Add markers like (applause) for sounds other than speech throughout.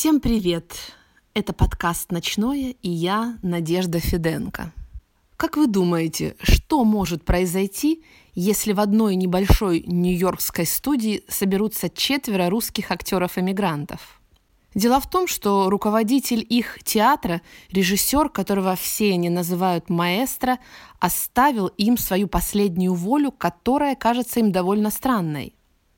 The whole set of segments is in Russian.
Всем привет! Это подкаст «Ночное» и я, Надежда Феденко. Как вы думаете, что может произойти, если в одной небольшой нью-йоркской студии соберутся четверо русских актеров-эмигрантов? Дело в том, что руководитель их театра, режиссер, которого все они называют маэстро, оставил им свою последнюю волю, которая кажется им довольно странной.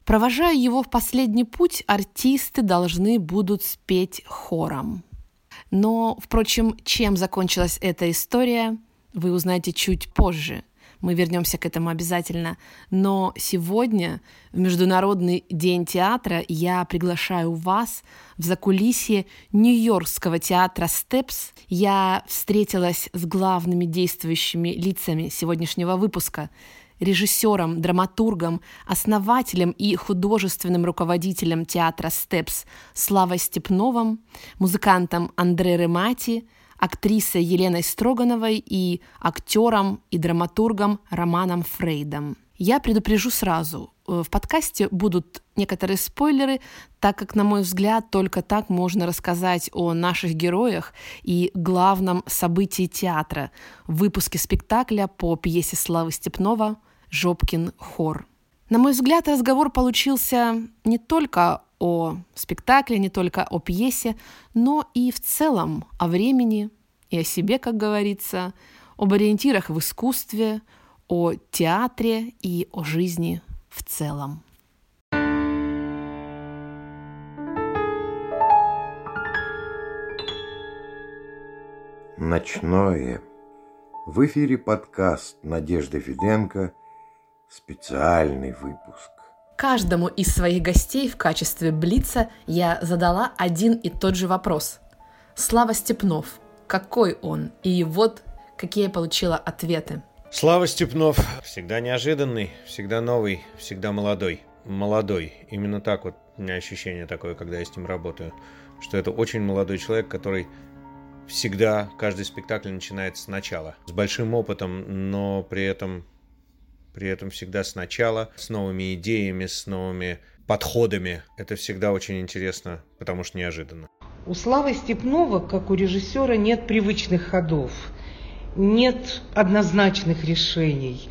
Провожая его в последний путь, артисты должны будут спеть хором. Но, впрочем, чем закончилась эта история, вы узнаете чуть позже. Мы вернемся к этому обязательно. Но сегодня, в Международный день театра, я приглашаю вас в закулисье Нью-Йоркского театра «Степс». Я встретилась с главными действующими лицами сегодняшнего выпуска – режиссером, драматургом, основателем и художественным руководителем театра «Степс» Славой Степновым, музыкантом Андре Ремати, актрисой Еленой Строгановой и актером и драматургом Романом Фрейдом. Я предупрежу сразу, э, в подкасте будут некоторые спойлеры, так как, на мой взгляд, только так можно рассказать о наших героях и главном событии театра – выпуске спектакля по пьесе Славы Степнова – Жопкин хор. На мой взгляд, разговор получился не только о спектакле, не только о пьесе, но и в целом о времени и о себе, как говорится, об ориентирах в искусстве, о театре и о жизни в целом. Ночное. В эфире подкаст Надежды Фиденко – специальный выпуск. Каждому из своих гостей в качестве Блица я задала один и тот же вопрос. Слава Степнов, какой он? И вот какие я получила ответы. Слава Степнов всегда неожиданный, всегда новый, всегда молодой. Молодой. Именно так вот у меня ощущение такое, когда я с ним работаю, что это очень молодой человек, который всегда каждый спектакль начинается сначала. С большим опытом, но при этом при этом всегда сначала, с новыми идеями, с новыми подходами. Это всегда очень интересно, потому что неожиданно. У Славы Степнова, как у режиссера, нет привычных ходов, нет однозначных решений.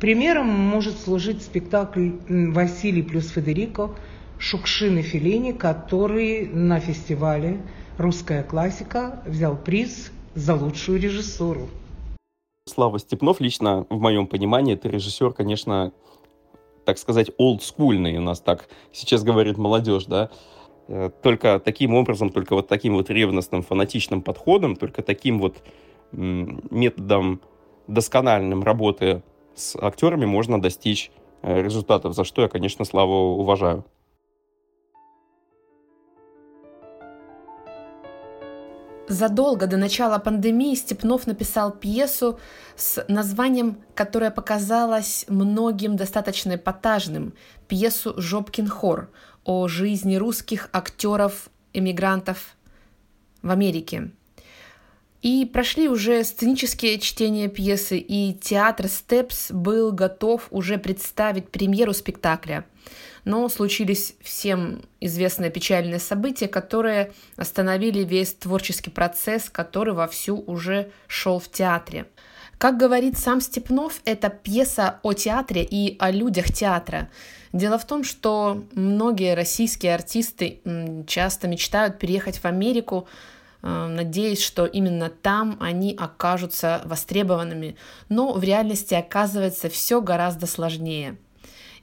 Примером может служить спектакль «Василий плюс Федерико» Шукшин и Феллини, который на фестивале «Русская классика» взял приз за лучшую режиссуру. Слава Степнов лично, в моем понимании, это режиссер, конечно, так сказать, олдскульный. У нас так сейчас говорит молодежь, да. Э, только таким образом, только вот таким вот ревностным, фанатичным подходом, только таким вот методом доскональным работы с актерами можно достичь э, результатов, за что я, конечно, Славу уважаю. Задолго до начала пандемии Степнов написал пьесу с названием, которое показалось многим достаточно эпатажным, пьесу «Жопкин хор» о жизни русских актеров-эмигрантов в Америке. И прошли уже сценические чтения пьесы, и театр «Степс» был готов уже представить премьеру спектакля – но случились всем известные печальные события, которые остановили весь творческий процесс, который вовсю уже шел в театре. Как говорит сам Степнов, это пьеса о театре и о людях театра. Дело в том, что многие российские артисты часто мечтают переехать в Америку, надеясь, что именно там они окажутся востребованными. Но в реальности оказывается все гораздо сложнее –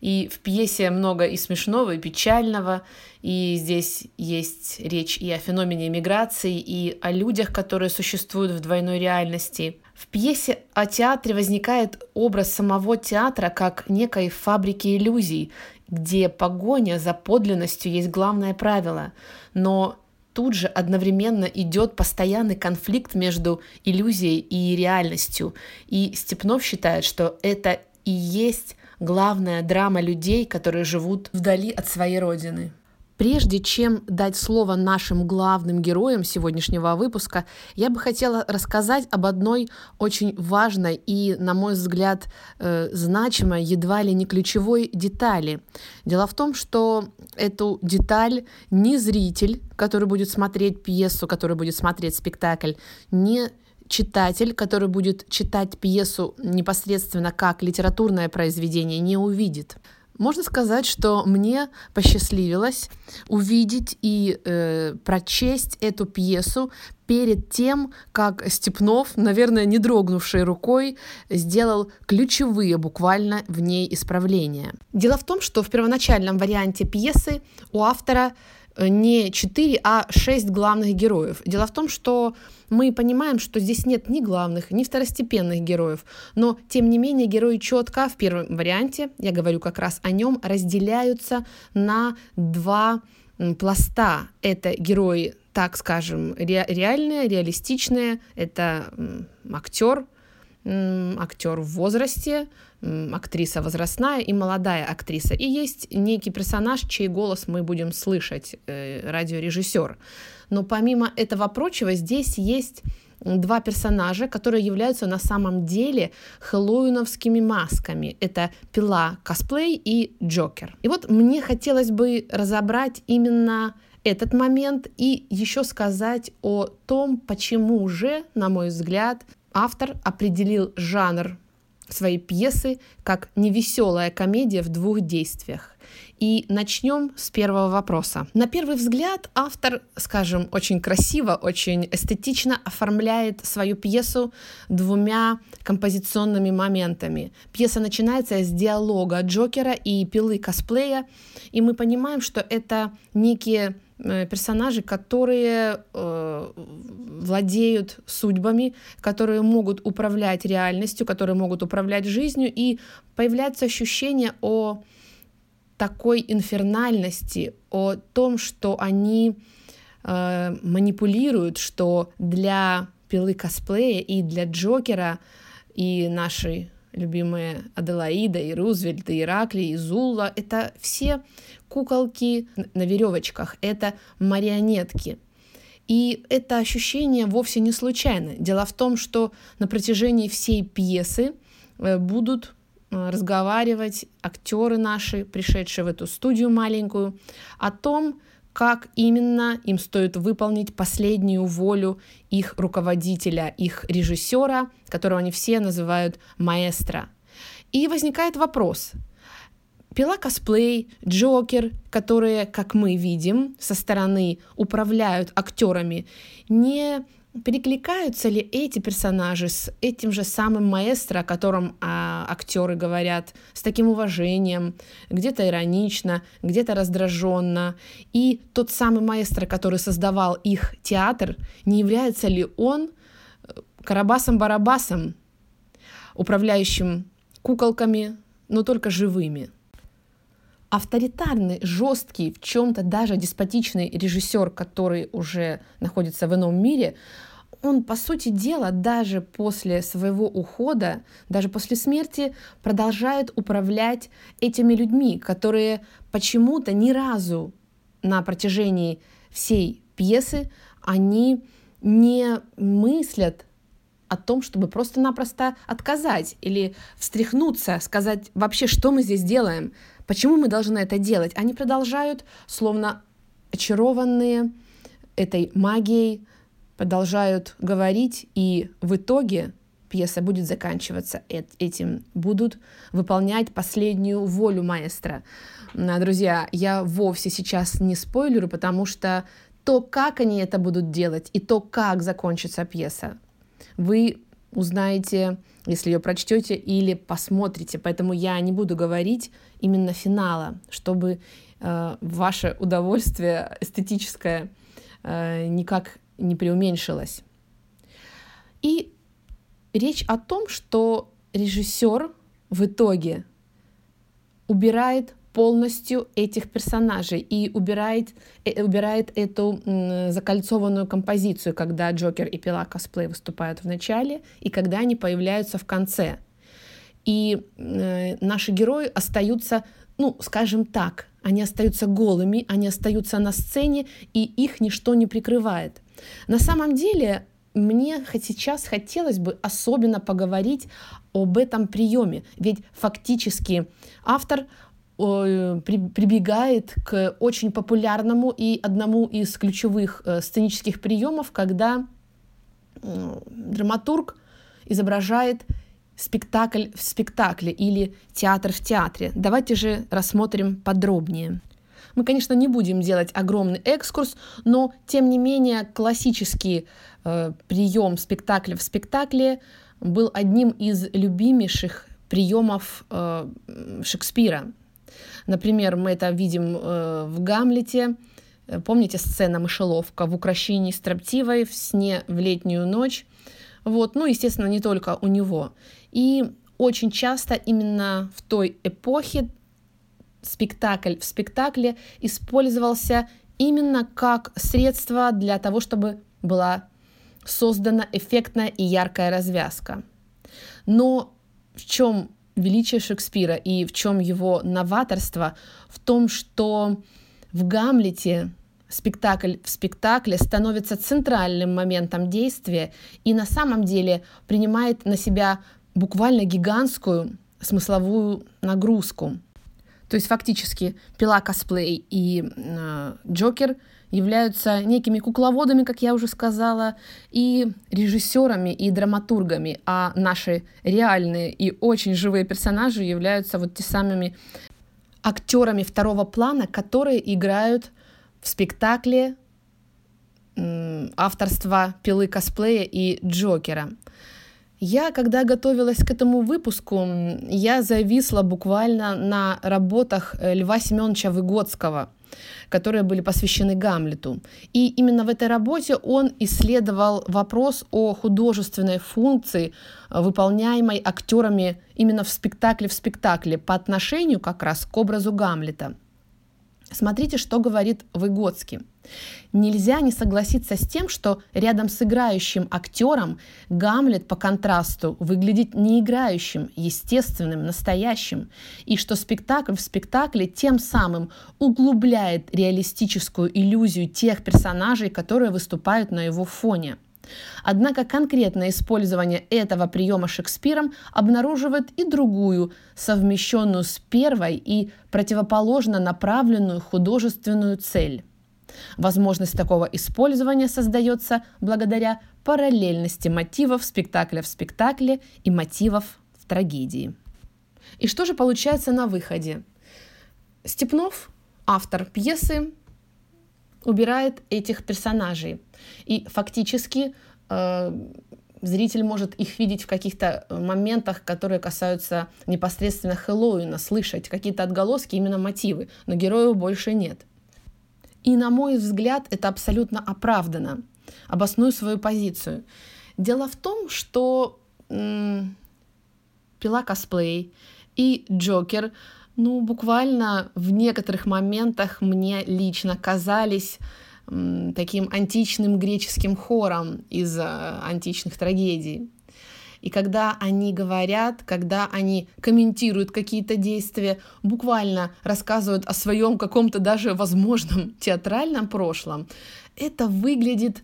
и в пьесе много и смешного, и печального, и здесь есть речь и о феномене миграции, и о людях, которые существуют в двойной реальности. В пьесе о театре возникает образ самого театра как некой фабрики иллюзий, где погоня за подлинностью есть главное правило. Но тут же одновременно идет постоянный конфликт между иллюзией и реальностью. И Степнов считает, что это и есть главная драма людей, которые живут вдали от своей родины. Прежде чем дать слово нашим главным героям сегодняшнего выпуска, я бы хотела рассказать об одной очень важной и, на мой взгляд, э, значимой, едва ли не ключевой детали. Дело в том, что эту деталь ни зритель, который будет смотреть пьесу, который будет смотреть спектакль, не читатель, который будет читать пьесу непосредственно как литературное произведение, не увидит. Можно сказать, что мне посчастливилось увидеть и э, прочесть эту пьесу перед тем, как Степнов, наверное, не дрогнувшей рукой, сделал ключевые буквально в ней исправления. Дело в том, что в первоначальном варианте пьесы у автора не 4, а 6 главных героев. Дело в том, что мы понимаем, что здесь нет ни главных, ни второстепенных героев, но тем не менее герои четко в первом варианте, я говорю как раз о нем, разделяются на два пласта. Это герои, так скажем, ре- реальные, реалистичные, это актер, актер в возрасте, актриса возрастная и молодая актриса. И есть некий персонаж, чей голос мы будем слышать, э, радиорежиссер. Но помимо этого прочего, здесь есть два персонажа, которые являются на самом деле хэллоуиновскими масками. Это Пила косплей и Джокер. И вот мне хотелось бы разобрать именно этот момент и еще сказать о том, почему же, на мой взгляд, автор определил жанр своей пьесы как невеселая комедия в двух действиях. И начнем с первого вопроса. На первый взгляд автор, скажем, очень красиво, очень эстетично оформляет свою пьесу двумя композиционными моментами. Пьеса начинается с диалога Джокера и пилы косплея, и мы понимаем, что это некие Э, персонажи, которые э, владеют судьбами, которые могут управлять реальностью, которые могут управлять жизнью, и появляется ощущение о такой инфернальности, о том, что они э, манипулируют, что для пилы косплея и для Джокера и нашей любимые Аделаида, и Рузвельт, и Иракли, и Зулла. Это все куколки на веревочках, это марионетки. И это ощущение вовсе не случайно. Дело в том, что на протяжении всей пьесы э, будут э, разговаривать актеры наши, пришедшие в эту студию маленькую, о том, как именно им стоит выполнить последнюю волю их руководителя, их режиссера, которого они все называют маэстро. И возникает вопрос, Пила косплей, Джокер, которые, как мы видим, со стороны управляют актерами, не перекликаются ли эти персонажи с этим же самым маэстро, о котором а, актеры говорят, с таким уважением, где-то иронично, где-то раздраженно. И тот самый маэстро, который создавал их театр, не является ли он э, Карабасом-Барабасом, управляющим куколками, но только живыми? Авторитарный, жесткий, в чем-то даже деспотичный режиссер, который уже находится в ином мире, он, по сути дела, даже после своего ухода, даже после смерти, продолжает управлять этими людьми, которые почему-то ни разу на протяжении всей пьесы они не мыслят о том, чтобы просто-напросто отказать или встряхнуться, сказать вообще, что мы здесь делаем, Почему мы должны это делать? Они продолжают, словно очарованные этой магией, продолжают говорить, и в итоге пьеса будет заканчиваться этим, будут выполнять последнюю волю маэстро. Друзья, я вовсе сейчас не спойлерю, потому что то, как они это будут делать, и то, как закончится пьеса, вы узнаете, если ее прочтете или посмотрите. Поэтому я не буду говорить именно финала, чтобы э, ваше удовольствие эстетическое э, никак не преуменьшилось. И речь о том, что режиссер в итоге убирает полностью этих персонажей и убирает, э, убирает эту закольцованную композицию, когда Джокер и Пила косплей выступают в начале и когда они появляются в конце. И э, наши герои остаются, ну, скажем так, они остаются голыми, они остаются на сцене, и их ничто не прикрывает. На самом деле, мне сейчас хотелось бы особенно поговорить об этом приеме, ведь фактически автор прибегает к очень популярному и одному из ключевых э, сценических приемов, когда драматург изображает спектакль в спектакле или театр в театре. Давайте же рассмотрим подробнее. Мы, конечно, не будем делать огромный экскурс, но, тем не менее, классический э, прием спектакля в спектакле был одним из любимейших приемов э, Шекспира. Например, мы это видим э, в «Гамлете», Помните сцена мышеловка в украшении строптивой в сне в летнюю ночь? Вот, ну, естественно, не только у него. И очень часто именно в той эпохе спектакль в спектакле использовался именно как средство для того, чтобы была создана эффектная и яркая развязка. Но в чем величие Шекспира и в чем его новаторство? В том, что в Гамлете спектакль в спектакле становится центральным моментом действия и на самом деле принимает на себя буквально гигантскую смысловую нагрузку. То есть фактически пила косплей и э, Джокер являются некими кукловодами, как я уже сказала, и режиссерами, и драматургами, а наши реальные и очень живые персонажи являются вот те самыми актерами второго плана, которые играют в спектакле авторства пилы косплея и Джокера. Я, когда готовилась к этому выпуску, я зависла буквально на работах э, Льва Семеновича Выгодского, которые были посвящены Гамлету. И именно в этой работе он исследовал вопрос о художественной функции, э, выполняемой актерами именно в спектакле в спектакле по отношению как раз к образу Гамлета – Смотрите, что говорит Выгодский. Нельзя не согласиться с тем, что рядом с играющим актером Гамлет по контрасту выглядит не играющим, естественным, настоящим, и что спектакль в спектакле тем самым углубляет реалистическую иллюзию тех персонажей, которые выступают на его фоне – Однако конкретное использование этого приема Шекспиром обнаруживает и другую, совмещенную с первой и противоположно направленную художественную цель. Возможность такого использования создается благодаря параллельности мотивов спектакля в спектакле и мотивов в трагедии. И что же получается на выходе? Степнов, автор пьесы, убирает этих персонажей. И фактически э, зритель может их видеть в каких-то моментах, которые касаются непосредственно Хэллоуина, слышать какие-то отголоски, именно мотивы, но героев больше нет. И, на мой взгляд, это абсолютно оправдано. Обосную свою позицию. Дело в том, что м- пила косплей и Джокер ну, буквально в некоторых моментах мне лично казались таким античным греческим хором из э, античных трагедий. И когда они говорят, когда они комментируют какие-то действия, буквально рассказывают о своем каком-то даже возможном (laughs) театральном прошлом, это выглядит,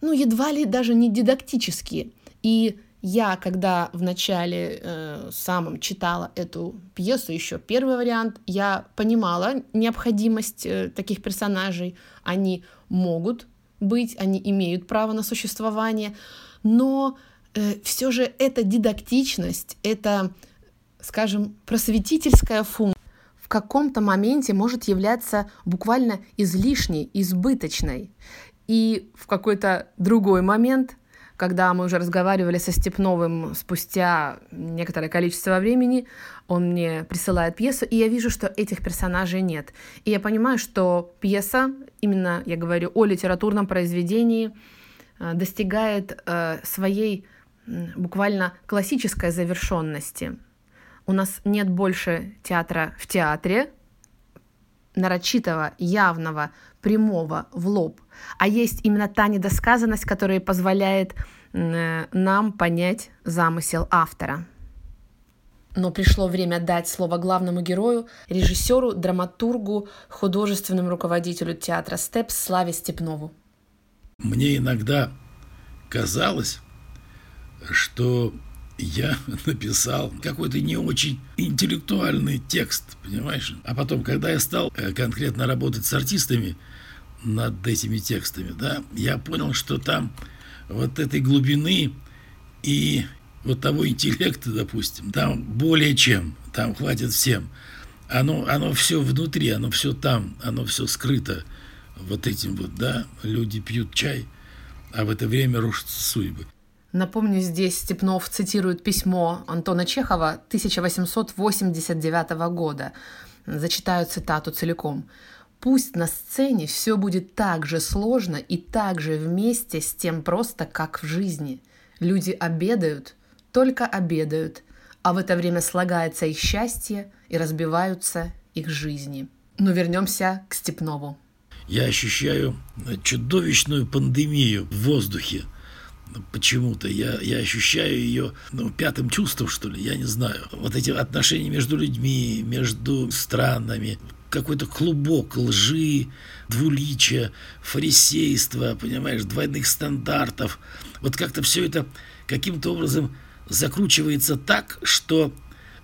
ну, едва ли даже не дидактически. И я, когда в начале э, самом читала эту пьесу, еще первый вариант, я понимала необходимость э, таких персонажей. Они могут быть, они имеют право на существование, но э, все же эта дидактичность, это, скажем, просветительская функция в каком-то моменте может являться буквально излишней, избыточной. И в какой-то другой момент когда мы уже разговаривали со Степновым спустя некоторое количество времени, он мне присылает пьесу, и я вижу, что этих персонажей нет. И я понимаю, что пьеса, именно я говорю о литературном произведении, э, достигает э, своей буквально классической завершенности. У нас нет больше театра в театре, нарочитого, явного, прямого, в лоб. А есть именно та недосказанность, которая позволяет э, нам понять замысел автора. Но пришло время дать слово главному герою, режиссеру, драматургу, художественному руководителю театра «Степс» Славе Степнову. Мне иногда казалось, что я (laughs) написал какой-то не очень интеллектуальный текст, понимаешь? А потом, когда я стал э, конкретно работать с артистами над этими текстами, да, я понял, что там вот этой глубины и вот того интеллекта, допустим, там более чем, там хватит всем. Оно, оно все внутри, оно все там, оно все скрыто вот этим вот, да, люди пьют чай, а в это время рушатся судьбы. Напомню, здесь Степнов цитирует письмо Антона Чехова 1889 года. Зачитаю цитату целиком. «Пусть на сцене все будет так же сложно и так же вместе с тем просто, как в жизни. Люди обедают, только обедают, а в это время слагается их счастье и разбиваются их жизни». Но вернемся к Степнову. Я ощущаю чудовищную пандемию в воздухе – почему-то. Я, я ощущаю ее ну, пятым чувством, что ли, я не знаю. Вот эти отношения между людьми, между странами, какой-то клубок лжи, двуличия, фарисейства, понимаешь, двойных стандартов. Вот как-то все это каким-то образом закручивается так, что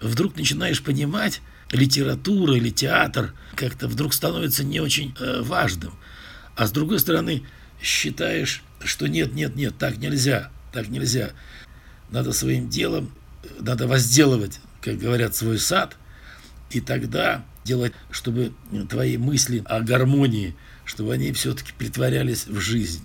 вдруг начинаешь понимать, литература или театр как-то вдруг становится не очень э, важным. А с другой стороны, считаешь что нет, нет, нет, так нельзя, так нельзя. Надо своим делом, надо возделывать, как говорят, свой сад, и тогда делать, чтобы твои мысли о гармонии, чтобы они все-таки притворялись в жизнь.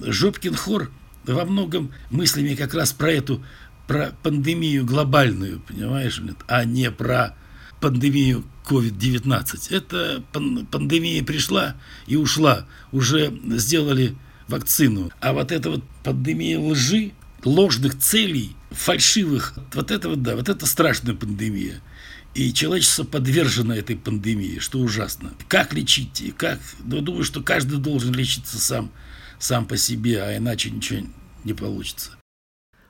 Жопкин хор во многом мыслями как раз про эту, про пандемию глобальную, понимаешь, а не про пандемию COVID-19. Эта пандемия пришла и ушла. Уже сделали вакцину. А вот эта вот пандемия лжи, ложных целей, фальшивых, вот это вот, да, вот это страшная пандемия. И человечество подвержено этой пандемии, что ужасно. Как лечить? Как? Ну, думаю, что каждый должен лечиться сам, сам по себе, а иначе ничего не получится.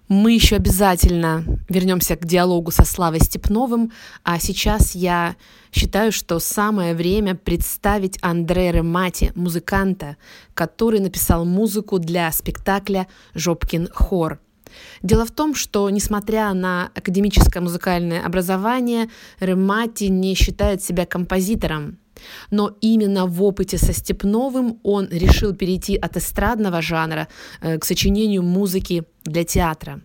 Мы еще обязательно вернемся к диалогу со Славой Степновым, а сейчас я считаю, что самое время представить Андре Ремати, музыканта, который написал музыку для спектакля «Жопкин хор». Дело в том, что, несмотря на академическое музыкальное образование, Ремати не считает себя композитором, но именно в опыте со Степновым он решил перейти от эстрадного жанра э, к сочинению музыки для театра.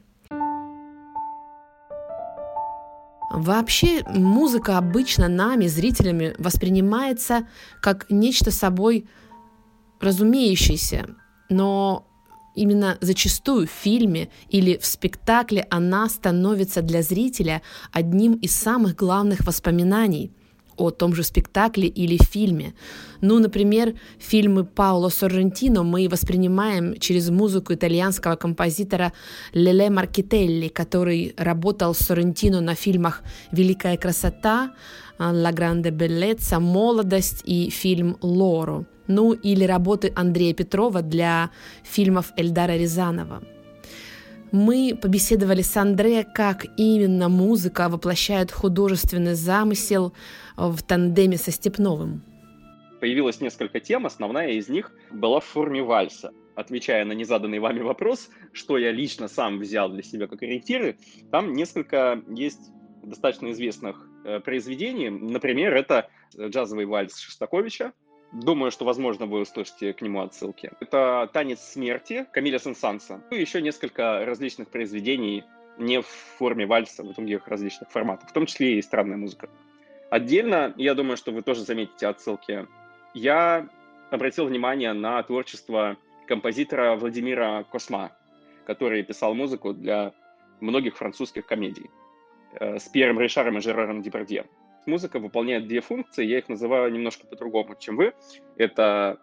Вообще музыка обычно нами, зрителями, воспринимается как нечто собой разумеющееся, но именно зачастую в фильме или в спектакле она становится для зрителя одним из самых главных воспоминаний – о том же спектакле или фильме. Ну, например, фильмы Пауло Соррентино мы воспринимаем через музыку итальянского композитора Леле Маркетелли, который работал с Соррентино на фильмах «Великая красота», «Ла гранде беллеца», «Молодость» и фильм «Лоро». Ну, или работы Андрея Петрова для фильмов Эльдара Рязанова – мы побеседовали с Андре, как именно музыка воплощает художественный замысел в тандеме со Степновым. Появилось несколько тем, основная из них была в форме вальса. Отвечая на незаданный вами вопрос, что я лично сам взял для себя как ориентиры, там несколько есть достаточно известных э, произведений. Например, это джазовый вальс Шостаковича, Думаю, что, возможно, вы услышите к нему отсылки. Это «Танец смерти» Камиля Сен-Санса. И еще несколько различных произведений не в форме вальса, в других различных форматах, в том числе и странная музыка. Отдельно, я думаю, что вы тоже заметите отсылки, я обратил внимание на творчество композитора Владимира Косма, который писал музыку для многих французских комедий э, с Пьером Ришаром и Жераром Депардье музыка выполняет две функции, я их называю немножко по-другому, чем вы. Это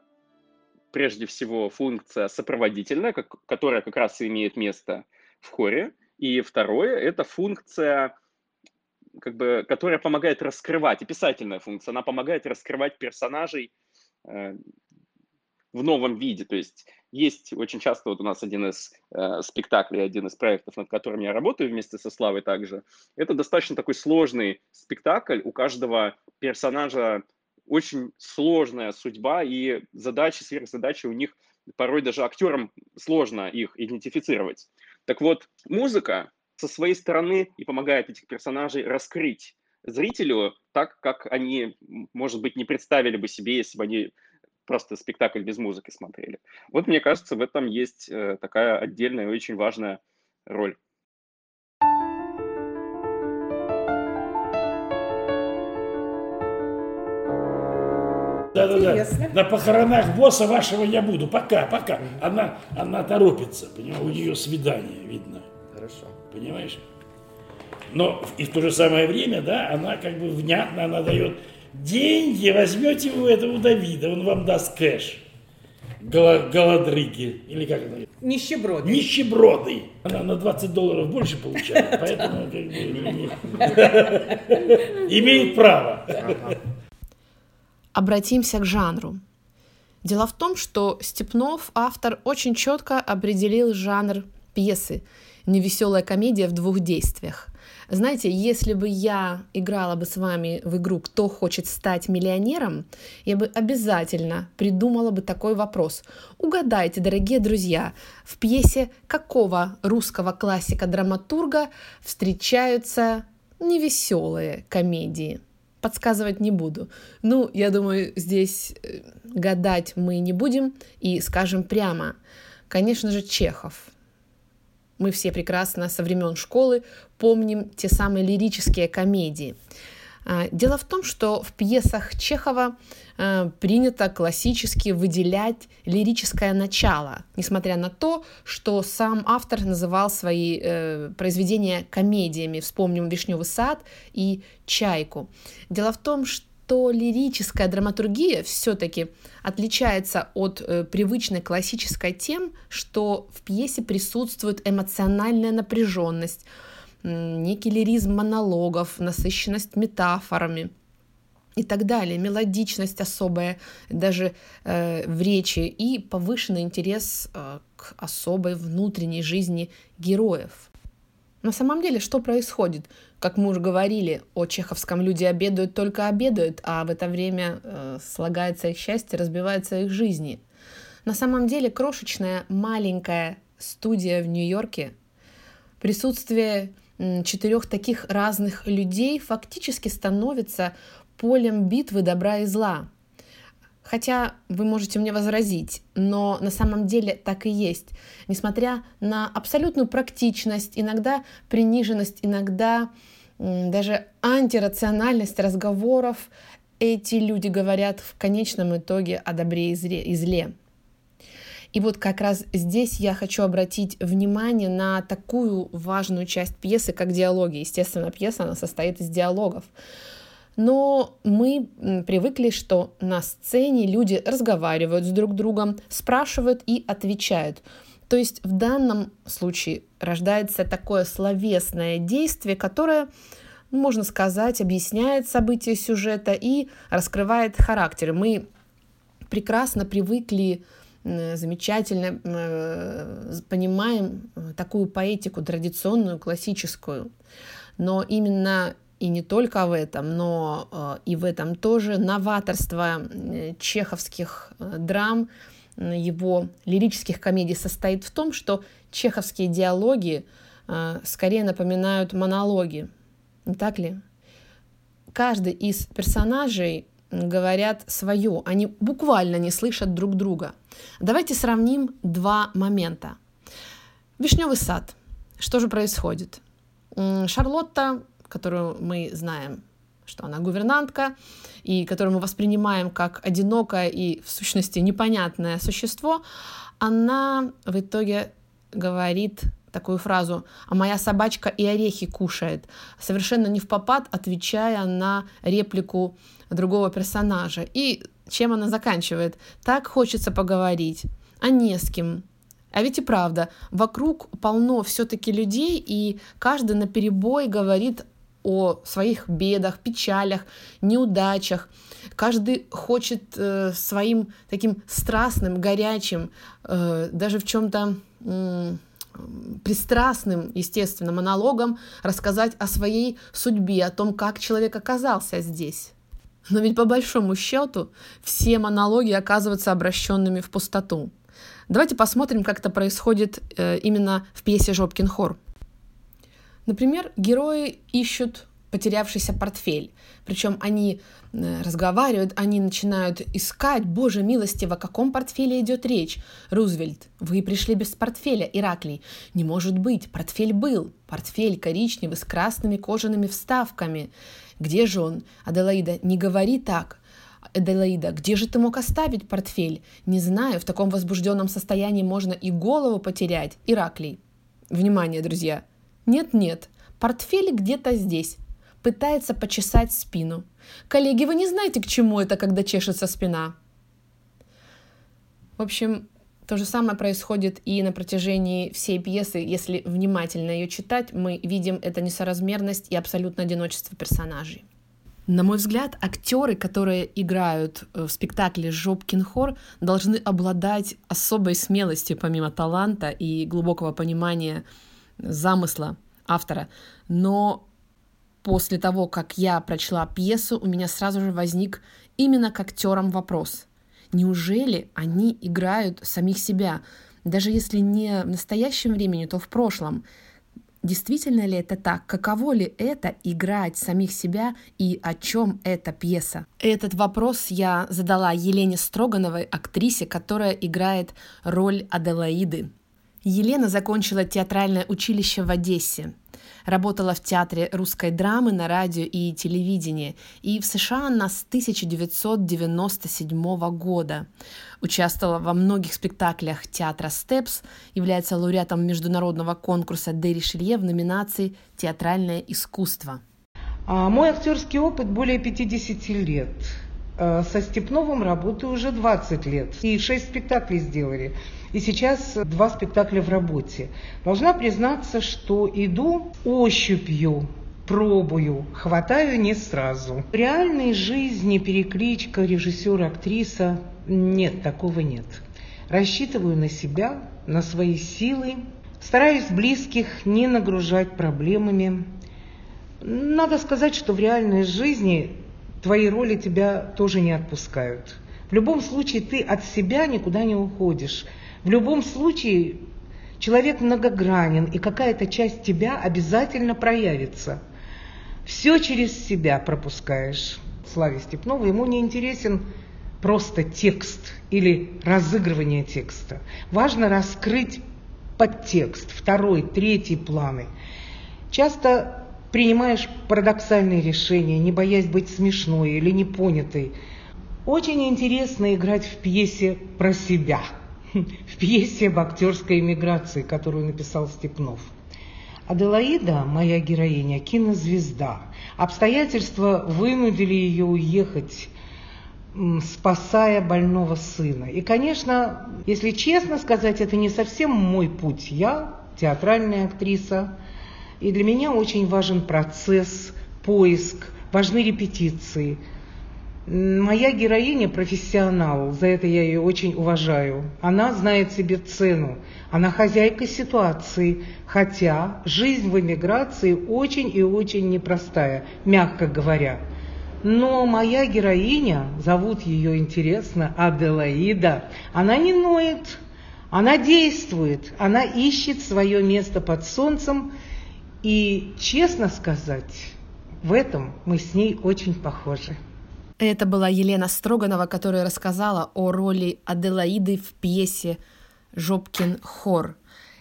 прежде всего функция сопроводительная, как, которая как раз и имеет место в хоре. И второе – это функция, как бы, которая помогает раскрывать, описательная функция, она помогает раскрывать персонажей э, в новом виде. То есть есть очень часто вот у нас один из э, спектаклей, один из проектов, над которым я работаю вместе со Славой также. Это достаточно такой сложный спектакль. У каждого персонажа очень сложная судьба и задачи, сверхзадачи у них порой даже актерам сложно их идентифицировать. Так вот, музыка со своей стороны и помогает этих персонажей раскрыть зрителю так, как они, может быть, не представили бы себе, если бы они просто спектакль без музыки смотрели. Вот мне кажется, в этом есть э, такая отдельная и очень важная роль. Да-да-да. На похоронах босса вашего я буду. Пока, пока. Она, она торопится, понимаешь, у нее свидание, видно. Хорошо. Понимаешь? Но и в то же самое время, да, она как бы внятно, она дает деньги, возьмете вы этого Давида, он вам даст кэш. Голодрыги, или как это? Нищеброды. Нищеброды. Она на 20 долларов больше получает, (laughs) поэтому как бы, (laughs) имеет право. (laughs) Обратимся к жанру. Дело в том, что Степнов, автор, очень четко определил жанр пьесы «Невеселая комедия в двух действиях». Знаете, если бы я играла бы с вами в игру «Кто хочет стать миллионером», я бы обязательно придумала бы такой вопрос. Угадайте, дорогие друзья, в пьесе какого русского классика-драматурга встречаются невеселые комедии? Подсказывать не буду. Ну, я думаю, здесь э, гадать мы не будем и скажем прямо. Конечно же, Чехов – мы все прекрасно со времен школы помним те самые лирические комедии. А, дело в том, что в пьесах Чехова а, принято классически выделять лирическое начало, несмотря на то, что сам автор называл свои э, произведения комедиями. Вспомним «Вишневый сад» и «Чайку». Дело в том, что то лирическая драматургия все-таки отличается от э, привычной классической тем, что в пьесе присутствует эмоциональная напряженность, некий лиризм монологов, насыщенность метафорами и так далее, мелодичность особая даже э, в речи и повышенный интерес э, к особой внутренней жизни героев. На самом деле, что происходит? Как мы уже говорили, о чеховском люди обедают только обедают, а в это время э, слагается их счастье, разбивается их жизни. На самом деле, крошечная маленькая студия в Нью-Йорке, присутствие четырех таких разных людей фактически становится полем битвы добра и зла – Хотя вы можете мне возразить, но на самом деле так и есть. Несмотря на абсолютную практичность, иногда приниженность, иногда даже антирациональность разговоров, эти люди говорят в конечном итоге о добре и зле. И вот как раз здесь я хочу обратить внимание на такую важную часть пьесы, как диалоги. Естественно, пьеса она состоит из диалогов. Но мы привыкли, что на сцене люди разговаривают с друг другом, спрашивают и отвечают. То есть в данном случае рождается такое словесное действие, которое, можно сказать, объясняет события сюжета и раскрывает характер. Мы прекрасно привыкли замечательно э, понимаем э, такую поэтику традиционную, классическую. Но именно и не только в этом, но э, и в этом тоже новаторство э, чеховских э, драм, его лирических комедий состоит в том, что чеховские диалоги скорее напоминают монологи. Не так ли? Каждый из персонажей говорят свое, они буквально не слышат друг друга. Давайте сравним два момента. Вишневый сад. Что же происходит? Шарлотта которую мы знаем, что она гувернантка, и которую мы воспринимаем как одинокое и, в сущности, непонятное существо, она в итоге говорит такую фразу «а моя собачка и орехи кушает», совершенно не в попад, отвечая на реплику другого персонажа. И чем она заканчивает? «Так хочется поговорить, а не с кем». А ведь и правда, вокруг полно все-таки людей, и каждый на перебой говорит о своих бедах, печалях, неудачах. Каждый хочет э, своим таким страстным, горячим, э, даже в чем-то пристрастным, естественно, монологом рассказать о своей судьбе, о том, как человек оказался здесь. Но ведь по большому счету все монологи оказываются обращенными в пустоту. Давайте посмотрим, как это происходит э, именно в пьесе «Жопкин хор». Например, герои ищут потерявшийся портфель. Причем они э, разговаривают, они начинают искать, боже милостиво, о каком портфеле идет речь. Рузвельт, вы пришли без портфеля, Ираклий. Не может быть, портфель был. Портфель коричневый с красными кожаными вставками. Где же он? Аделаида, не говори так. Эделаида, где же ты мог оставить портфель? Не знаю, в таком возбужденном состоянии можно и голову потерять. Ираклий. Внимание, друзья. Нет-нет, портфель где-то здесь пытается почесать спину. Коллеги, вы не знаете, к чему это, когда чешется спина? В общем, то же самое происходит и на протяжении всей пьесы. Если внимательно ее читать, мы видим это несоразмерность и абсолютное одиночество персонажей. На мой взгляд, актеры, которые играют э, в спектакле «Жопкин хор», должны обладать особой смелостью, помимо таланта и глубокого понимания замысла автора. Но После того, как я прочла пьесу, у меня сразу же возник именно к актерам вопрос. Неужели они играют самих себя? Даже если не в настоящем времени, то в прошлом. Действительно ли это так? Каково ли это играть самих себя и о чем эта пьеса? Этот вопрос я задала Елене Строгановой, актрисе, которая играет роль Аделаиды. Елена закончила театральное училище в Одессе. Работала в театре русской драмы на радио и телевидении. И в США она с 1997 года. Участвовала во многих спектаклях театра «Степс», является лауреатом международного конкурса «Дерри Шелье» в номинации «Театральное искусство». А мой актерский опыт более 50 лет. Э, со Степновым работаю уже 20 лет. И 6 спектаклей сделали. И сейчас два спектакля в работе. Должна признаться, что иду ощупью, пробую, хватаю не сразу. В реальной жизни перекличка режиссер-актриса нет, такого нет. Рассчитываю на себя, на свои силы, стараюсь близких не нагружать проблемами. Надо сказать, что в реальной жизни твои роли тебя тоже не отпускают. В любом случае ты от себя никуда не уходишь. В любом случае человек многогранен, и какая-то часть тебя обязательно проявится. Все через себя пропускаешь. Славе Степнову ему не интересен просто текст или разыгрывание текста. Важно раскрыть подтекст, второй, третий планы. Часто принимаешь парадоксальные решения, не боясь быть смешной или непонятой. Очень интересно играть в пьесе про себя – (laughs) в пьесе об актерской эмиграции, которую написал Степнов. Аделаида, моя героиня, кинозвезда. Обстоятельства вынудили ее уехать, спасая больного сына. И, конечно, если честно сказать, это не совсем мой путь. Я театральная актриса, и для меня очень важен процесс, поиск, важны репетиции – Моя героиня профессионал, за это я ее очень уважаю. Она знает себе цену, она хозяйка ситуации, хотя жизнь в эмиграции очень и очень непростая, мягко говоря. Но моя героиня, зовут ее интересно Аделаида, она не ноет, она действует, она ищет свое место под солнцем, и, честно сказать, в этом мы с ней очень похожи. Это была Елена Строганова, которая рассказала о роли Аделаиды в пьесе «Жопкин хор».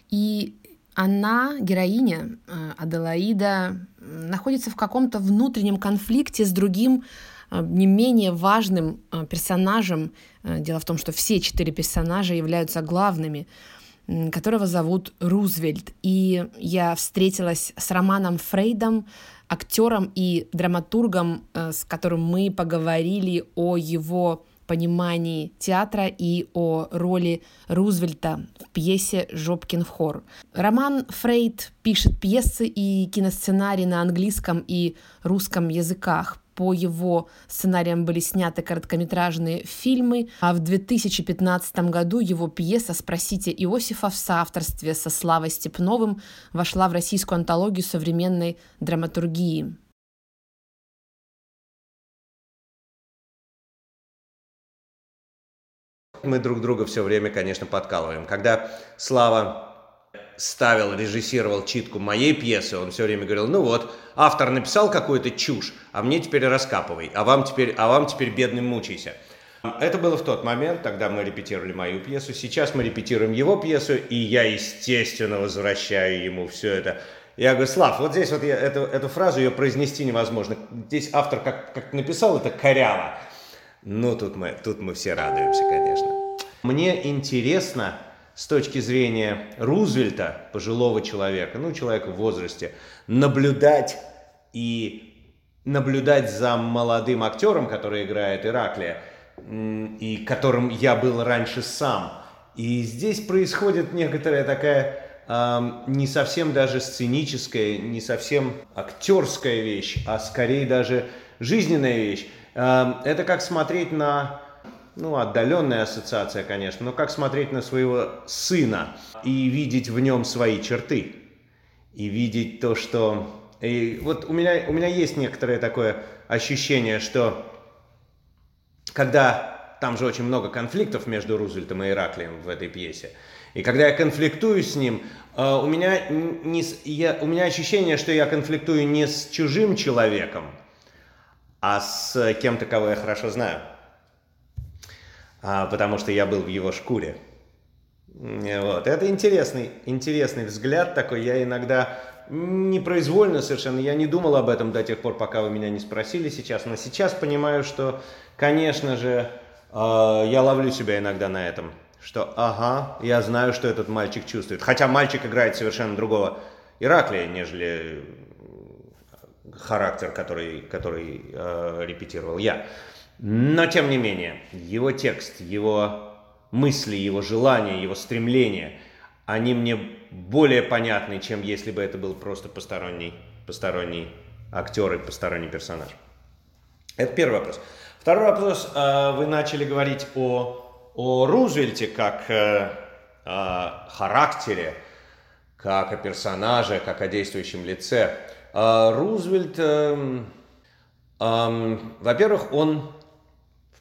И она, героиня э, Аделаида, находится в каком-то внутреннем конфликте с другим э, не менее важным э, персонажем. Дело в том, что все четыре персонажа являются главными, которого зовут Рузвельт. И я встретилась с Романом Фрейдом, актером и драматургом, э, с которым мы поговорили о его понимании театра и о роли Рузвельта в пьесе «Жопкин в хор». Роман Фрейд пишет пьесы и киносценарий на английском и русском языках. По его сценариям были сняты короткометражные фильмы, а в 2015 году его пьеса «Спросите Иосифа» в соавторстве со Славой Степновым вошла в российскую антологию современной драматургии. Мы друг друга все время, конечно, подкалываем. Когда Слава ставил, режиссировал читку моей пьесы, он все время говорил, ну вот, автор написал какую-то чушь, а мне теперь раскапывай, а вам теперь, а вам теперь бедным мучайся. Это было в тот момент, тогда мы репетировали мою пьесу, сейчас мы репетируем его пьесу, и я, естественно, возвращаю ему все это. Я говорю, Слав, вот здесь вот я, эту, эту фразу ее произнести невозможно. Здесь автор как, как написал, это коряво. Ну, тут мы, тут мы все радуемся, конечно. Мне интересно, с точки зрения Рузвельта, пожилого человека, ну, человека в возрасте, наблюдать и наблюдать за молодым актером, который играет Ираклия, и которым я был раньше сам. И здесь происходит некоторая такая э, не совсем даже сценическая, не совсем актерская вещь, а скорее даже жизненная вещь. Э, это как смотреть на ну, отдаленная ассоциация, конечно, но как смотреть на своего сына и видеть в нем свои черты, и видеть то, что... И вот у меня, у меня есть некоторое такое ощущение, что когда там же очень много конфликтов между Рузвельтом и Ираклием в этой пьесе, и когда я конфликтую с ним, э, у меня, не, я, у меня ощущение, что я конфликтую не с чужим человеком, а с кем-то, кого я хорошо знаю – потому что я был в его шкуре. Вот. Это интересный, интересный взгляд такой. Я иногда непроизвольно совершенно, я не думал об этом до тех пор, пока вы меня не спросили сейчас, но сейчас понимаю, что, конечно же, э, я ловлю себя иногда на этом, что, ага, я знаю, что этот мальчик чувствует. Хотя мальчик играет совершенно другого Ираклия, нежели характер, который, который э, репетировал я. Но, тем не менее, его текст, его мысли, его желания, его стремления, они мне более понятны, чем если бы это был просто посторонний, посторонний актер и посторонний персонаж. Это первый вопрос. Второй вопрос. А, вы начали говорить о, о Рузвельте как э, о характере, как о персонаже, как о действующем лице. А, Рузвельт, эм, эм, во-первых, он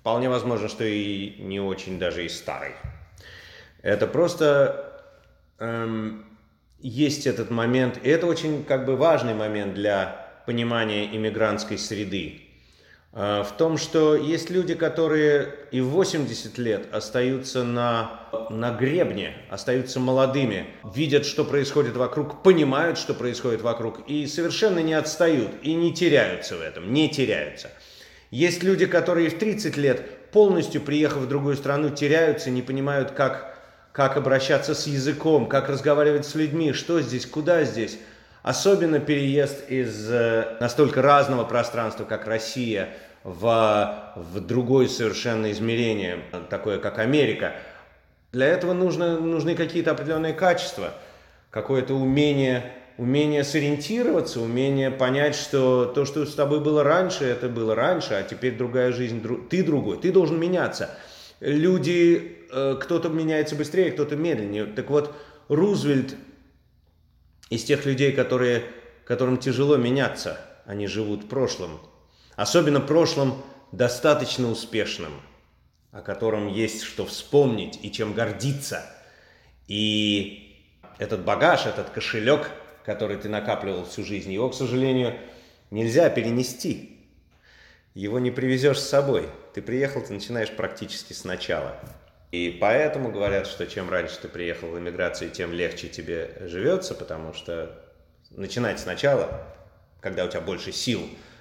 Вполне возможно, что и не очень даже и старый. Это просто эм, есть этот момент, и это очень как бы важный момент для понимания иммигрантской среды. Э, в том, что есть люди, которые и в 80 лет остаются на, на гребне, остаются молодыми, видят, что происходит вокруг, понимают, что происходит вокруг, и совершенно не отстают, и не теряются в этом, не теряются – есть люди, которые в 30 лет, полностью приехав в другую страну, теряются, не понимают, как, как обращаться с языком, как разговаривать с людьми, что здесь, куда здесь. Особенно переезд из э, настолько разного пространства, как Россия, в, в другое совершенно измерение, такое как Америка. Для этого нужно, нужны какие-то определенные качества, какое-то умение умение сориентироваться, умение понять, что то, что с тобой было раньше, это было раньше, а теперь другая жизнь, ты другой, ты должен меняться. Люди, э, кто-то меняется быстрее, кто-то медленнее. Так вот, Рузвельт из тех людей, которые, которым тяжело меняться, они живут прошлым. Особенно прошлым достаточно успешным, о котором есть что вспомнить и чем гордиться. И этот багаж, этот кошелек – который ты накапливал всю жизнь, его, к сожалению, нельзя перенести. Его не привезешь с собой. Ты приехал, ты начинаешь практически сначала. И поэтому говорят, что чем раньше ты приехал в эмиграцию, тем легче тебе живется, потому что начинать сначала, когда у тебя больше сил,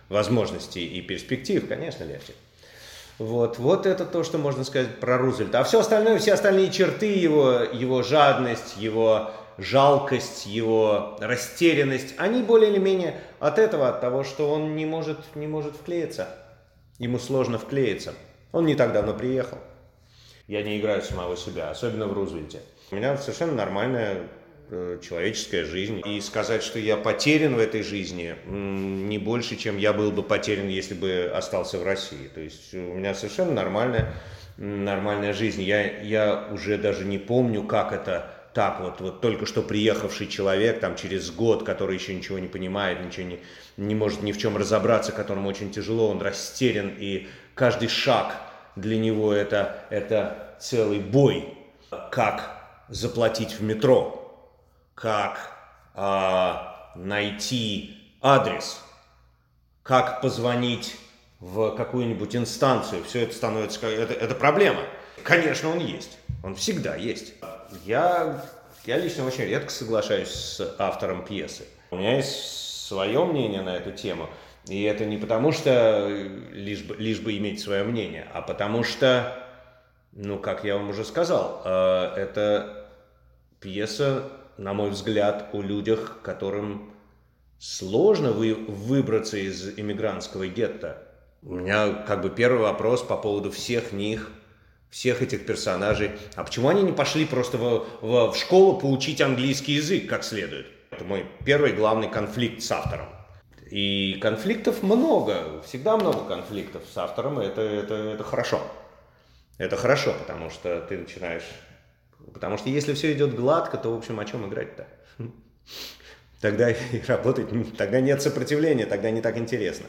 возможностей и перспектив, конечно, легче. Вот, вот это то, что можно сказать про Рузвельта. А все остальное, все остальные черты его, его жадность, его жалкость, его растерянность, они более или менее от этого, от того, что он не может, не может вклеиться. Ему сложно вклеиться. Он не так давно приехал. Я не играю самого себя, особенно в Рузвельте. У меня совершенно нормальная э, человеческая жизнь. И сказать, что я потерян в этой жизни, не больше, чем я был бы потерян, если бы остался в России. То есть у меня совершенно нормальная, нормальная жизнь. Я, я уже даже не помню, как это так вот, вот только что приехавший человек, там через год, который еще ничего не понимает, ничего не, не может ни в чем разобраться, которому очень тяжело, он растерян, и каждый шаг для него это, это целый бой, как заплатить в метро, как а, найти адрес, как позвонить в какую-нибудь инстанцию, все это становится, это, это проблема. Конечно, он есть, он всегда есть. Я, я лично очень редко соглашаюсь с автором пьесы. У меня есть свое мнение на эту тему. И это не потому, что лишь бы, лишь бы иметь свое мнение, а потому что, ну, как я вам уже сказал, э, это пьеса, на мой взгляд, о людях, которым сложно вы, выбраться из иммигрантского гетто. У меня как бы первый вопрос по поводу всех них – всех этих персонажей. А почему они не пошли просто в, в, в школу поучить английский язык как следует? Это мой первый главный конфликт с автором. И конфликтов много, всегда много конфликтов с автором, и это, это, это хорошо. Это хорошо, потому что ты начинаешь... Потому что если все идет гладко, то, в общем, о чем играть-то? (laughs) Тогда и (laughs) работать, тогда нет сопротивления, тогда не так интересно.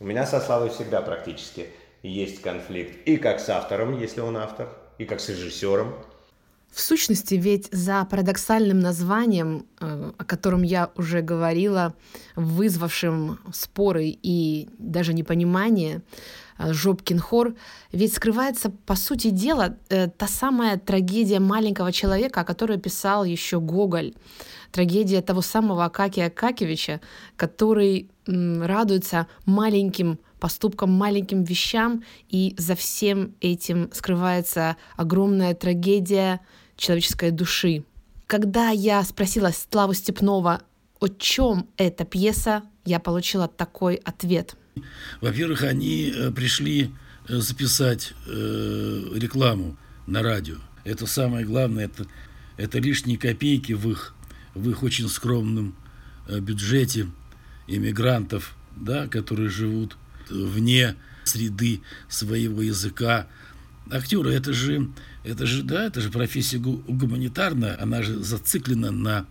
У меня со Славой всегда практически – есть конфликт и как с автором, если он автор, и как с режиссером. В сущности, ведь за парадоксальным названием, э, о котором я уже говорила, вызвавшим споры и даже непонимание, э, Жопкин хор, ведь скрывается, по сути дела, э, та самая трагедия маленького человека, о которой писал еще Гоголь. Трагедия того самого Акакия Акакевича, который радуется маленьким поступкам, маленьким вещам, и за всем этим скрывается огромная трагедия человеческой души. Когда я спросила Славу Степнова, о чем эта пьеса, я получила такой ответ. Во-первых, они э, пришли э, записать э, рекламу на радио. Это самое главное, это, это лишние копейки в их, в их очень скромном бюджете иммигрантов, да, которые живут вне среды своего языка. Актеры, это же, это же, да, это же профессия гуманитарная, она же зациклена на,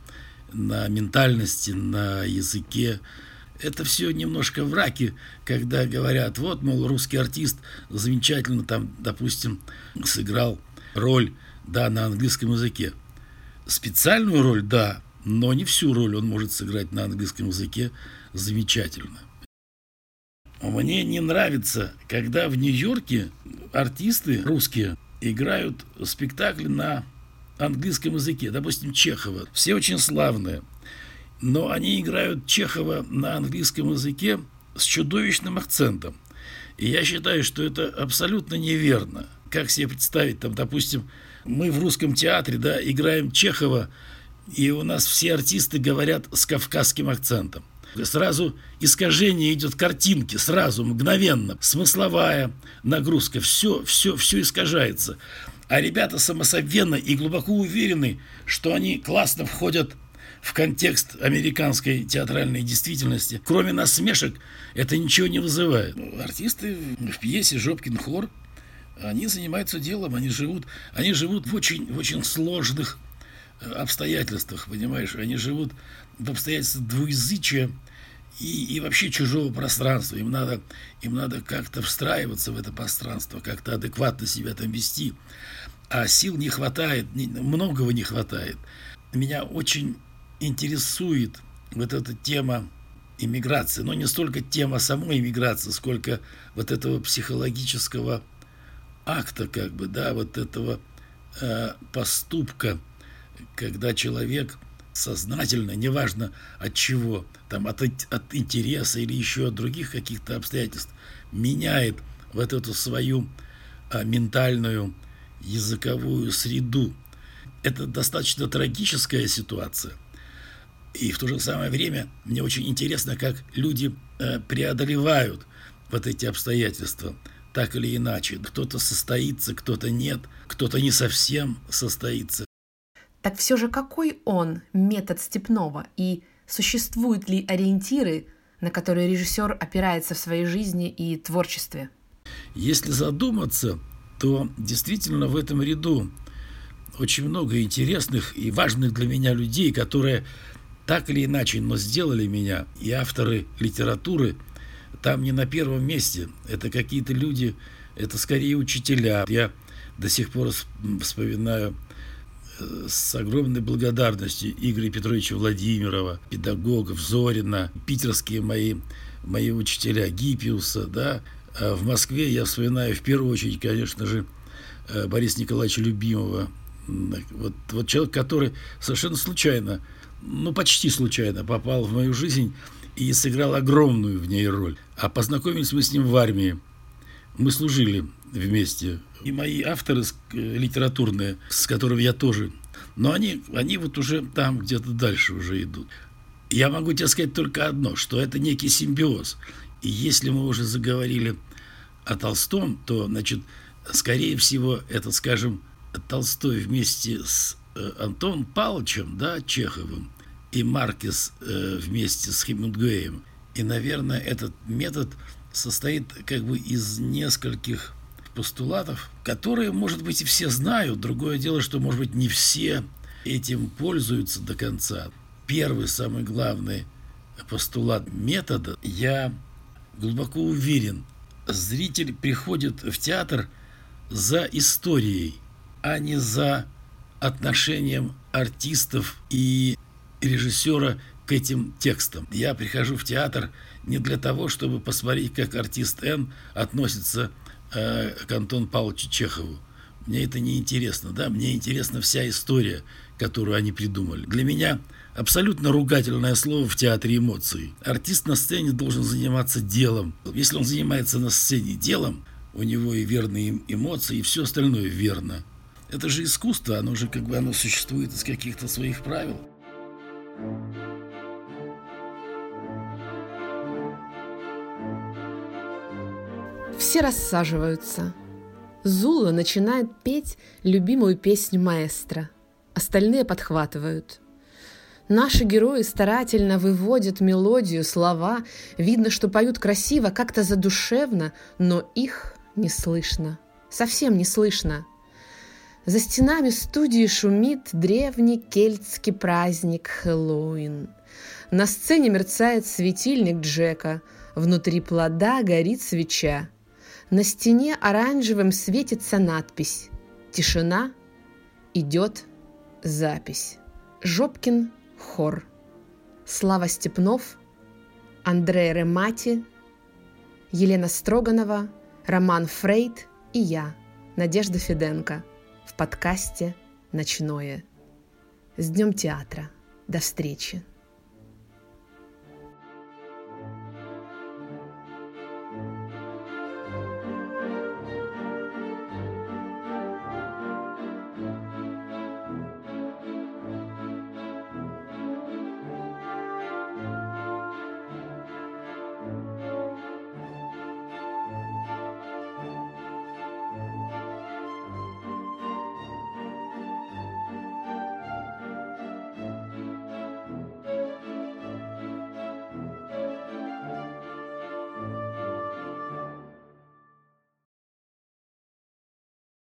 на ментальности, на языке. Это все немножко враки, когда говорят, вот, мол, русский артист замечательно там, допустим, сыграл роль, да, на английском языке. Специальную роль, да, но не всю роль он может сыграть на английском языке замечательно. Мне не нравится, когда в Нью-Йорке артисты русские играют спектакли на английском языке, допустим, Чехова. Все очень славные, но они играют Чехова на английском языке с чудовищным акцентом. И я считаю, что это абсолютно неверно. Как себе представить, там, допустим, мы в русском театре да, играем Чехова, и у нас все артисты говорят с кавказским акцентом. Сразу искажение идет картинки, сразу, мгновенно. Смысловая нагрузка, все, все, все искажается. А ребята самосовенно и глубоко уверены, что они классно входят в контекст американской театральной действительности. Кроме насмешек, это ничего не вызывает. Артисты в пьесе «Жопкин хор», они занимаются делом, они живут, они живут в очень, в очень сложных э, обстоятельствах, понимаешь? Они живут в обстоятельствах двуязычия и, и вообще чужого пространства. Им надо, им надо как-то встраиваться в это пространство, как-то адекватно себя там вести. А сил не хватает, многого не хватает. Меня очень интересует вот эта тема иммиграции, но не столько тема самой иммиграции, сколько вот этого психологического акта, как бы, да, вот этого э, поступка, когда человек – сознательно, неважно от чего, там от, от интереса или еще от других каких-то обстоятельств, меняет вот эту свою а, ментальную языковую среду. Это достаточно трагическая ситуация. И в то же самое время мне очень интересно, как люди а, преодолевают вот эти обстоятельства. так или иначе. Кто-то состоится, кто-то нет, кто-то не совсем состоится. Так все же какой он метод Степнова и существуют ли ориентиры, на которые режиссер опирается в своей жизни и творчестве? Если задуматься, то действительно в этом ряду очень много интересных и важных для меня людей, которые так или иначе, но сделали меня, и авторы литературы там не на первом месте. Это какие-то люди, это скорее учителя. Я до сих пор вспоминаю с огромной благодарностью Игоря Петровича Владимирова, педагогов Зорина, питерские мои, мои учителя Гиппиуса, да. А в Москве я вспоминаю в первую очередь, конечно же, э, Бориса Николаевича Любимого, вот, вот человек, который совершенно случайно, ну почти случайно попал в мою жизнь и сыграл огромную в ней роль. А познакомились мы с ним в армии. Мы служили вместе. И мои авторы э, литературные, с которыми я тоже, но они, они вот уже там где-то дальше уже идут. Я могу тебе сказать только одно, что это некий симбиоз. И если мы уже заговорили о Толстом, то, значит, скорее всего, это, скажем, Толстой вместе с э, Антоном Павловичем, да, Чеховым, и Маркес э, вместе с Хемингуэем. И, наверное, этот метод состоит как бы из нескольких постулатов, которые, может быть, и все знают. Другое дело, что, может быть, не все этим пользуются до конца. Первый, самый главный постулат метода, я глубоко уверен, зритель приходит в театр за историей, а не за отношением артистов и режиссера к этим текстам. Я прихожу в театр не для того, чтобы посмотреть, как артист Н относится э, к Антону Павловичу Чехову. Мне это не интересно, да, мне интересна вся история, которую они придумали. Для меня абсолютно ругательное слово в театре эмоций. Артист на сцене должен заниматься делом. Если он занимается на сцене делом, у него и верные эмоции, и все остальное верно. Это же искусство, оно же как бы оно существует из каких-то своих правил. Все рассаживаются. Зула начинает петь любимую песню маэстро. Остальные подхватывают. Наши герои старательно выводят мелодию, слова. Видно, что поют красиво, как-то задушевно, но их не слышно. Совсем не слышно. За стенами студии шумит древний кельтский праздник Хэллоуин. На сцене мерцает светильник Джека, внутри плода горит свеча. На стене оранжевым светится надпись «Тишина, идет запись». Жопкин хор. Слава Степнов, Андрей Ремати, Елена Строганова, Роман Фрейд и я, Надежда Феденко – в подкасте «Ночное». С Днем театра. До встречи.